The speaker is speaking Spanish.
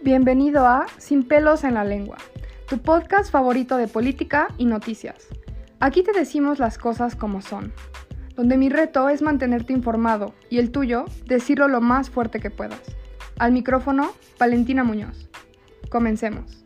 Bienvenido a Sin pelos en la lengua, tu podcast favorito de política y noticias. Aquí te decimos las cosas como son, donde mi reto es mantenerte informado y el tuyo, decirlo lo más fuerte que puedas. Al micrófono, Valentina Muñoz. Comencemos.